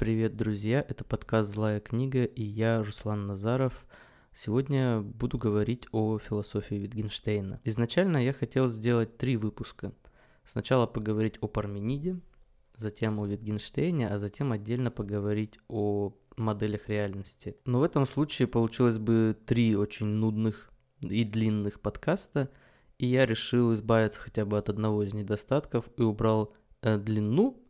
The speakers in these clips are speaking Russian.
Привет, друзья! Это подкаст «Злая книга» и я, Руслан Назаров. Сегодня буду говорить о философии Витгенштейна. Изначально я хотел сделать три выпуска. Сначала поговорить о Пармениде, затем о Витгенштейне, а затем отдельно поговорить о моделях реальности. Но в этом случае получилось бы три очень нудных и длинных подкаста, и я решил избавиться хотя бы от одного из недостатков и убрал э, длину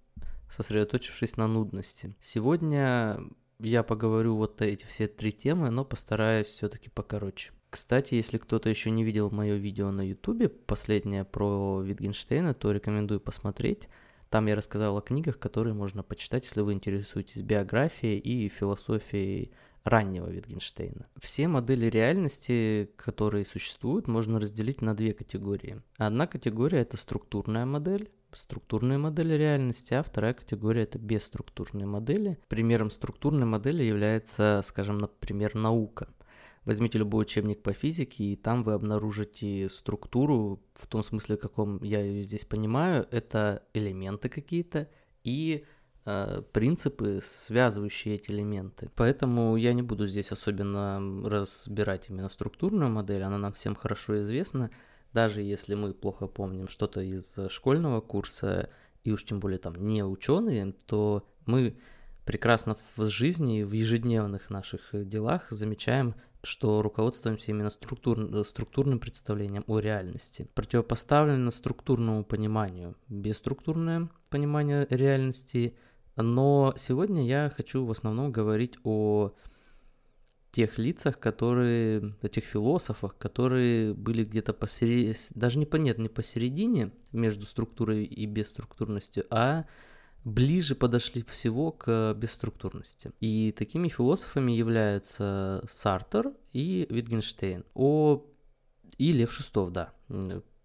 сосредоточившись на нудности. Сегодня я поговорю вот эти все три темы, но постараюсь все-таки покороче. Кстати, если кто-то еще не видел мое видео на ютубе, последнее про Витгенштейна, то рекомендую посмотреть. Там я рассказал о книгах, которые можно почитать, если вы интересуетесь биографией и философией раннего Витгенштейна. Все модели реальности, которые существуют, можно разделить на две категории. Одна категория – это структурная модель, структурные модели реальности, а вторая категория это бесструктурные модели. Примером структурной модели является, скажем, например, наука. Возьмите любой учебник по физике, и там вы обнаружите структуру в том смысле, каком я ее здесь понимаю. Это элементы какие-то и э, принципы, связывающие эти элементы. Поэтому я не буду здесь особенно разбирать именно структурную модель, она нам всем хорошо известна даже если мы плохо помним что-то из школьного курса, и уж тем более там не ученые, то мы прекрасно в жизни, в ежедневных наших делах замечаем, что руководствуемся именно структур, структурным представлением о реальности. Противопоставлено структурному пониманию, бесструктурное понимание реальности, но сегодня я хочу в основном говорить о тех лицах, которые, этих философах, которые были где-то посередине, даже не понятно, не посередине между структурой и бесструктурностью, а ближе подошли всего к бесструктурности. И такими философами являются Сартер и Витгенштейн. О... И Лев Шестов, да,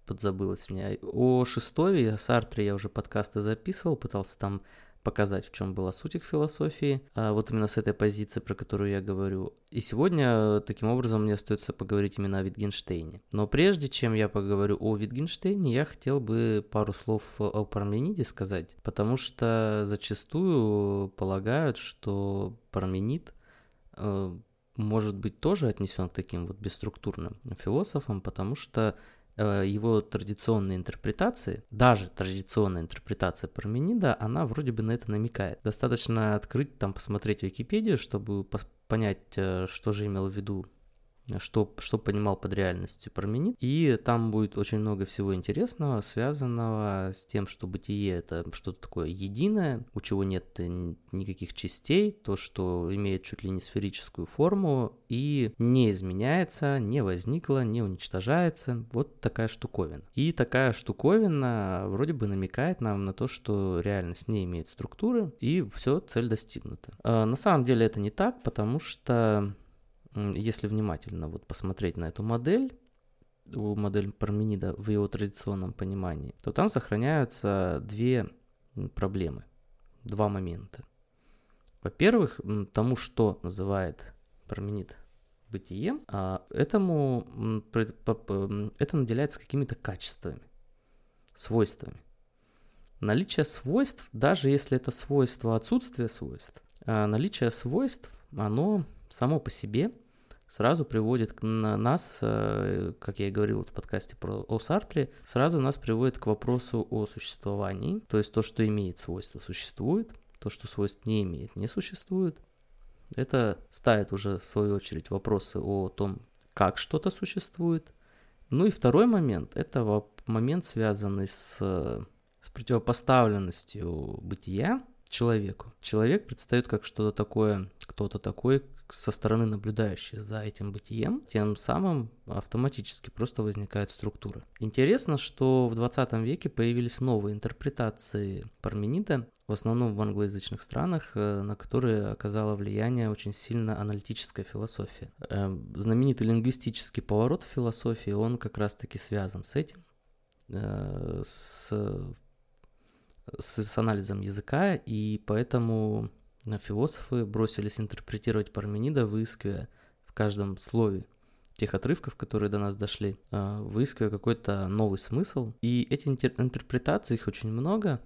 подзабылось меня. О Шестове и о Сартре я уже подкасты записывал, пытался там показать, в чем была суть их философии, а вот именно с этой позиции, про которую я говорю. И сегодня, таким образом, мне остается поговорить именно о Витгенштейне. Но прежде чем я поговорю о Витгенштейне, я хотел бы пару слов о Пармениде сказать, потому что зачастую полагают, что Парменид э, может быть тоже отнесен к таким вот бесструктурным философам, потому что Э, его традиционные интерпретации, даже традиционная интерпретация Парменида, она вроде бы на это намекает. Достаточно открыть, там, посмотреть Википедию, чтобы понять, э, что же имел в виду что, что понимал под реальностью Парменид. И там будет очень много всего интересного, связанного с тем, что бытие это что-то такое единое, у чего нет никаких частей, то, что имеет чуть ли не сферическую форму и не изменяется, не возникло, не уничтожается. Вот такая штуковина. И такая штуковина вроде бы намекает нам на то, что реальность не имеет структуры, и все, цель достигнута. А на самом деле это не так, потому что если внимательно вот посмотреть на эту модель, модель Парменида в его традиционном понимании, то там сохраняются две проблемы, два момента. Во-первых, тому, что называет Парменид бытием, а этому это наделяется какими-то качествами, свойствами. Наличие свойств, даже если это свойство отсутствия свойств, а наличие свойств, оно само по себе – сразу приводит к нас, э, как я и говорил в подкасте про о Сартре, сразу нас приводит к вопросу о существовании, то есть то, что имеет свойства, существует, то, что свойств не имеет, не существует. Это ставит уже, в свою очередь, вопросы о том, как что-то существует. Ну и второй момент, это момент, связанный с, с противопоставленностью бытия человеку. Человек предстает как что-то такое, кто-то такой, со стороны наблюдающей за этим бытием, тем самым автоматически просто возникает структура. Интересно, что в 20 веке появились новые интерпретации Парменида, в основном в англоязычных странах, э, на которые оказала влияние очень сильно аналитическая философия. Эм, знаменитый лингвистический поворот в философии, он как раз-таки связан с этим, э, с, с, с анализом языка, и поэтому философы бросились интерпретировать Парменида, выискивая в каждом слове тех отрывков, которые до нас дошли, а, выискивая какой-то новый смысл. И эти интерпретации, их очень много,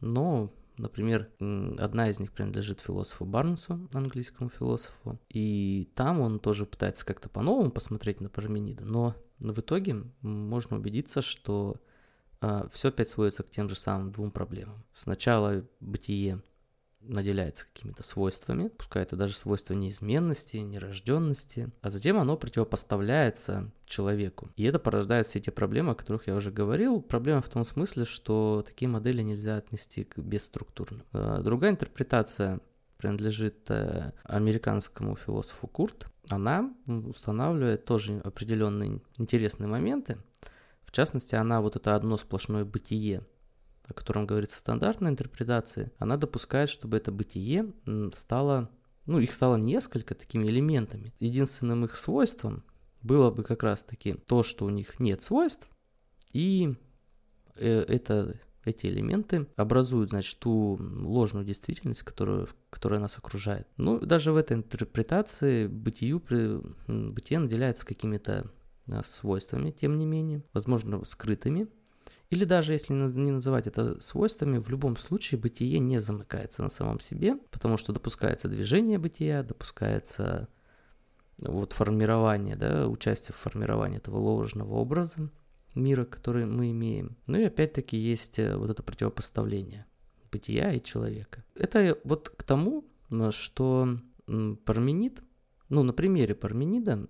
но Например, одна из них принадлежит философу Барнсу, английскому философу, и там он тоже пытается как-то по-новому посмотреть на Парменида, но в итоге можно убедиться, что а, все опять сводится к тем же самым двум проблемам. Сначала бытие наделяется какими-то свойствами, пускай это даже свойства неизменности, нерожденности, а затем оно противопоставляется человеку. И это порождает все эти проблемы, о которых я уже говорил. Проблема в том смысле, что такие модели нельзя отнести к бесструктурным. А, другая интерпретация принадлежит э, американскому философу Курт. Она устанавливает тоже определенные интересные моменты. В частности, она вот это одно сплошное бытие о котором говорится стандартная интерпретация, она допускает, чтобы это бытие стало, ну, их стало несколько такими элементами. Единственным их свойством было бы как раз-таки то, что у них нет свойств, и э, это, эти элементы образуют, значит, ту ложную действительность, которую, которая нас окружает. Ну, даже в этой интерпретации бытию, бытие наделяется какими-то а, свойствами, тем не менее, возможно, скрытыми, или даже если не называть это свойствами, в любом случае бытие не замыкается на самом себе, потому что допускается движение бытия, допускается вот формирование, да, участие в формировании этого ложного образа мира, который мы имеем. Ну и опять-таки есть э, вот это противопоставление бытия и человека. Это вот к тому, что Парменид, ну на примере Парменида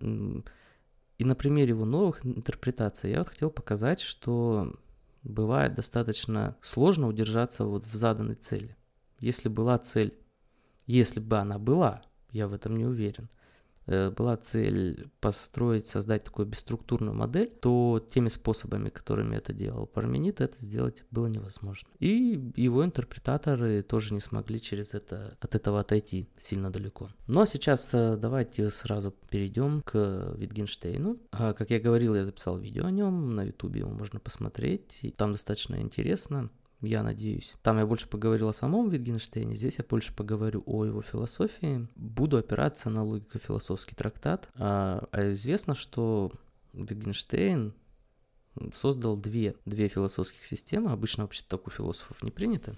и на примере его новых интерпретаций я вот хотел показать, что бывает достаточно сложно удержаться вот в заданной цели. Если была цель, если бы она была, я в этом не уверен, была цель построить, создать такую бесструктурную модель, то теми способами, которыми это делал Парменид, это сделать было невозможно. И его интерпретаторы тоже не смогли через это, от этого отойти сильно далеко. Но ну, а сейчас э, давайте сразу перейдем к Витгенштейну. А, как я говорил, я записал видео о нем, на ютубе его можно посмотреть, там достаточно интересно я надеюсь. Там я больше поговорил о самом Витгенштейне, здесь я больше поговорю о его философии. Буду опираться на логико-философский трактат. А, а известно, что Витгенштейн создал две, две философских системы. Обычно вообще так у философов не принято.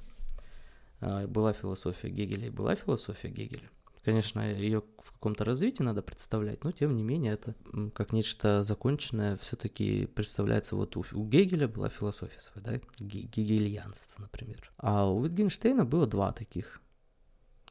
А, была философия Гегеля и была философия Гегеля. Конечно, ее в каком-то развитии надо представлять, но тем не менее это как нечто законченное все-таки представляется. Вот у, у Гегеля была философия своя, да, гегельянство, например. А у Витгенштейна было два таких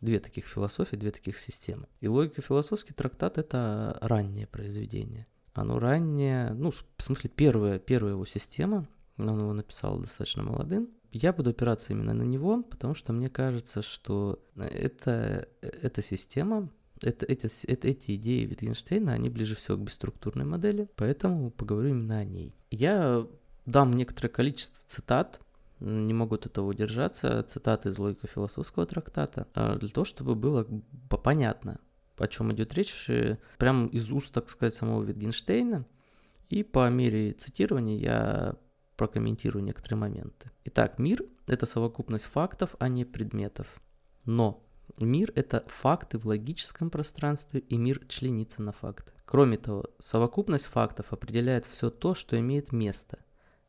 две таких философии, две таких системы. И логико-философский трактат — это раннее произведение. Оно раннее, ну, в смысле, первая, первая его система, он его написал достаточно молодым, я буду опираться именно на него, потому что мне кажется, что это, эта система, это, эти, это, эти идеи Витгенштейна, они ближе всего к бесструктурной модели, поэтому поговорю именно о ней. Я дам некоторое количество цитат, не могу от этого удержаться, цитаты из логико-философского трактата, а, для того, чтобы было понятно, о чем идет речь, э, прямо из уст, так сказать, самого Витгенштейна, и по мере цитирования я прокомментирую некоторые моменты. Итак, мир – это совокупность фактов, а не предметов. Но мир – это факты в логическом пространстве, и мир членится на факты. Кроме того, совокупность фактов определяет все то, что имеет место,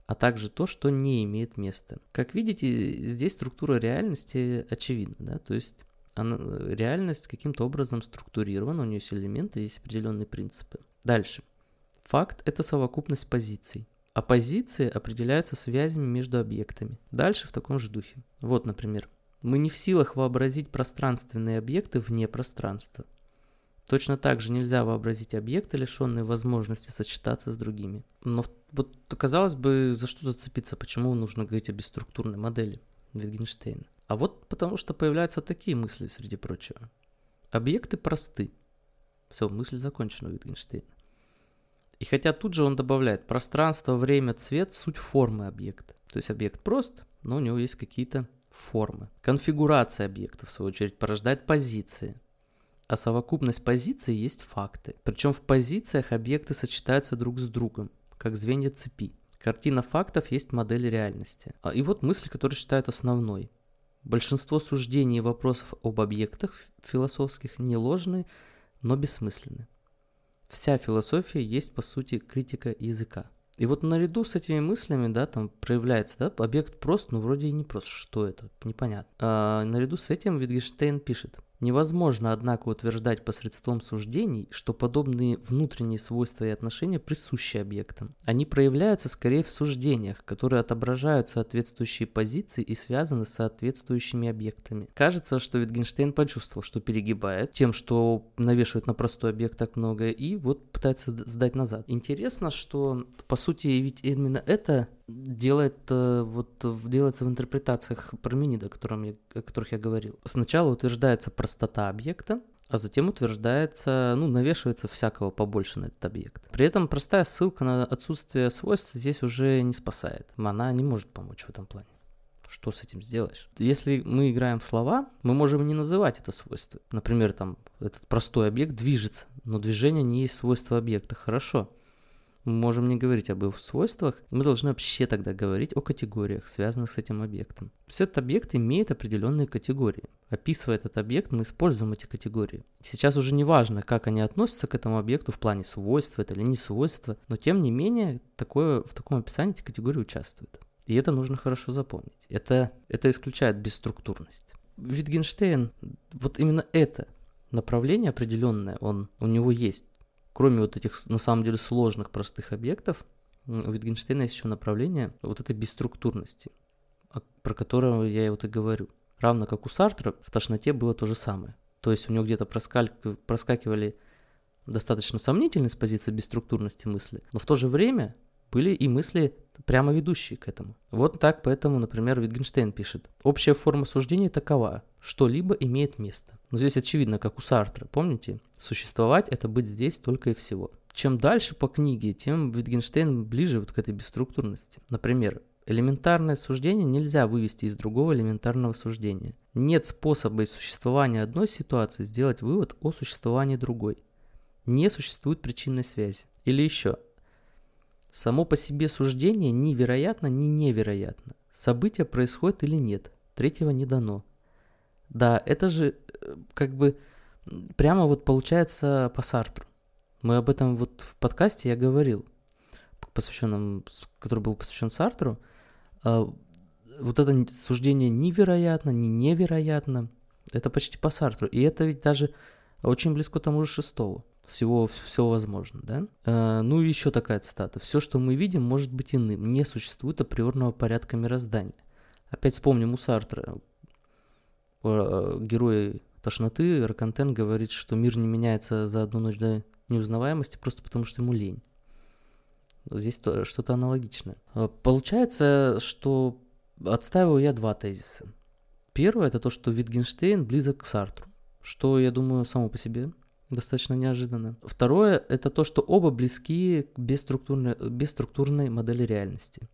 а также то, что не имеет места. Как видите, здесь структура реальности очевидна, да? то есть она, реальность каким-то образом структурирована, у нее есть элементы, есть определенные принципы. Дальше. Факт – это совокупность позиций а позиции определяются связями между объектами. Дальше в таком же духе. Вот, например, мы не в силах вообразить пространственные объекты вне пространства. Точно так же нельзя вообразить объекты, лишенные возможности сочетаться с другими. Но вот казалось бы, за что зацепиться, почему нужно говорить о бесструктурной модели Витгенштейна. А вот потому что появляются такие мысли, среди прочего. Объекты просты. Все, мысль закончена у Витгенштейна. И хотя тут же он добавляет пространство, время, цвет, суть формы объекта. То есть объект прост, но у него есть какие-то формы. Конфигурация объекта, в свою очередь, порождает позиции. А совокупность позиций есть факты. Причем в позициях объекты сочетаются друг с другом, как звенья цепи. Картина фактов есть модель реальности. А, и вот мысль, которую считают основной. Большинство суждений и вопросов об объектах философских не ложны, но бессмысленны. Вся философия есть, по сути, критика языка. И вот наряду с этими мыслями, да, там проявляется, да, объект прост, но вроде и не прост. Что это? Непонятно. А, наряду с этим Wittgenstein пишет. Невозможно, однако, утверждать посредством суждений, что подобные внутренние свойства и отношения присущи объектам. Они проявляются скорее в суждениях, которые отображают соответствующие позиции и связаны с соответствующими объектами. Кажется, что Wittgenstein почувствовал, что перегибает тем, что навешивает на простой объект так много, и вот пытается сдать назад. Интересно, что по сути ведь именно это делает, э, вот, делается в интерпретациях Парменида, о, котором я, о которых я говорил. Сначала утверждается простота объекта, а затем утверждается, ну, навешивается всякого побольше на этот объект. При этом простая ссылка на отсутствие свойств здесь уже не спасает. Она не может помочь в этом плане. Что с этим сделаешь? Если мы играем в слова, мы можем не называть это свойство. Например, там этот простой объект движется, но движение не есть свойство объекта. Хорошо мы можем не говорить об их свойствах, мы должны вообще тогда говорить о категориях, связанных с этим объектом. То есть этот объект имеет определенные категории. Описывая этот объект, мы используем эти категории. Сейчас уже не важно, как они относятся к этому объекту в плане свойства это или не свойства, но тем не менее такое, в таком описании эти категории участвуют. И это нужно хорошо запомнить. Это, это исключает бесструктурность. Витгенштейн, вот именно это направление определенное, он, у него есть кроме вот этих на самом деле сложных простых объектов, у Wittgenstein есть еще направление вот этой бесструктурности, про которое я вот и говорю. Равно как у Сартра в тошноте было то же самое. То есть у него где-то проскакивали достаточно сомнительные с позиции бесструктурности мысли, но в то же время были и мысли, прямо ведущие к этому. Вот так поэтому, например, Wittgenstein пишет. Общая форма суждения такова. Что-либо имеет место. Но здесь очевидно, как у Сартра, помните? Существовать – это быть здесь только и всего. Чем дальше по книге, тем Wittgenstein ближе вот к этой бесструктурности. Например, элементарное суждение нельзя вывести из другого элементарного суждения. Нет способа из существования одной ситуации сделать вывод о существовании другой. Не существует причинной связи. Или еще, само по себе суждение ни вероятно, ни невероятно. Событие происходит или нет, третьего не дано. Да, это же э, как бы прямо вот получается по Сартру. Мы об этом вот в подкасте я говорил, посвященном, который был посвящен Сартру. А, вот это суждение невероятно, не невероятно, это почти по Сартру. И это ведь даже очень близко к тому же шестого. Всего, все возможно, да? А, ну и еще такая цитата. Все, что мы видим, может быть иным. Не существует априорного порядка мироздания. Опять вспомним у Сартра, Э, герой тошноты, Ракантен говорит, что мир не меняется за одну ночь до неузнаваемости просто потому, что ему лень. Здесь что-то аналогичное. Э, получается, что отстаиваю я два тезиса. Первое – это то, что Витгенштейн близок к Сартру, что, я думаю, само по себе достаточно неожиданно. Второе – это то, что оба близки к бесструктурной, бесструктурной модели реальности.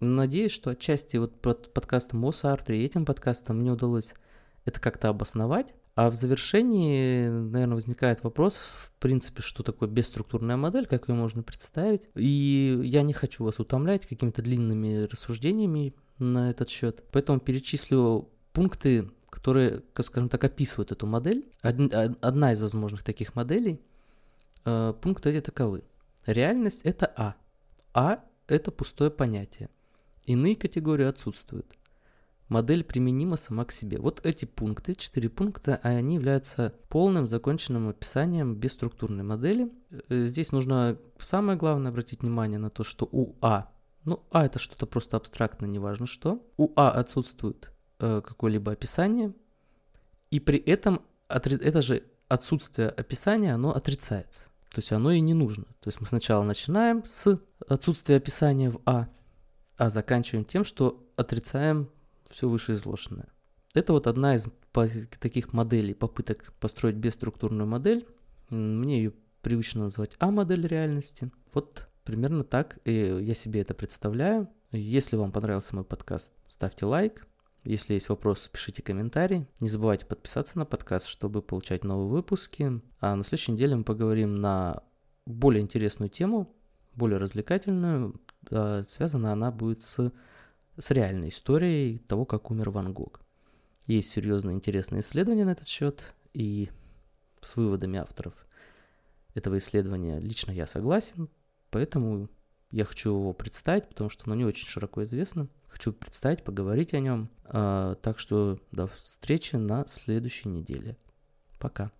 Надеюсь, что отчасти вот под подкастом о Сартре и этим подкастом мне удалось это как-то обосновать. А в завершении, наверное, возникает вопрос, в принципе, что такое бесструктурная модель, как ее можно представить. И я не хочу вас утомлять какими-то длинными рассуждениями на этот счет. Поэтому перечислю пункты, которые, скажем так, описывают эту модель. Одна из возможных таких моделей. Э, пункты эти таковы. Реальность – это А. А – это пустое понятие. Иные категории отсутствуют. Модель применима сама к себе. Вот эти пункты, четыре пункта, а они являются полным законченным описанием бесструктурной модели. Э, здесь нужно самое главное обратить внимание на то, что у А, ну А это что-то просто абстрактно, неважно что, у А отсутствует э, какое-либо описание, и при этом это же отсутствие описания, оно отрицается. То есть оно и не нужно. То есть мы сначала начинаем с отсутствия описания в А, а заканчиваем тем, что отрицаем все вышеизложенное. Это вот одна из таких моделей, попыток построить бесструктурную модель. Мне ее привычно называть А-модель реальности. Вот примерно так я себе это представляю. Если вам понравился мой подкаст, ставьте лайк. Если есть вопросы, пишите комментарий. Не забывайте подписаться на подкаст, чтобы получать новые выпуски. А на следующей неделе мы поговорим на более интересную тему, более развлекательную, э, связана она будет с, с реальной историей того, как умер Ван Гог. Есть серьезные интересные исследования на этот счет, и с выводами авторов этого исследования лично я согласен, поэтому Я хочу его представить, потому что оно не очень широко известно. Хочу представить, поговорить о нем. А, так что до встречи на следующей неделе. Пока.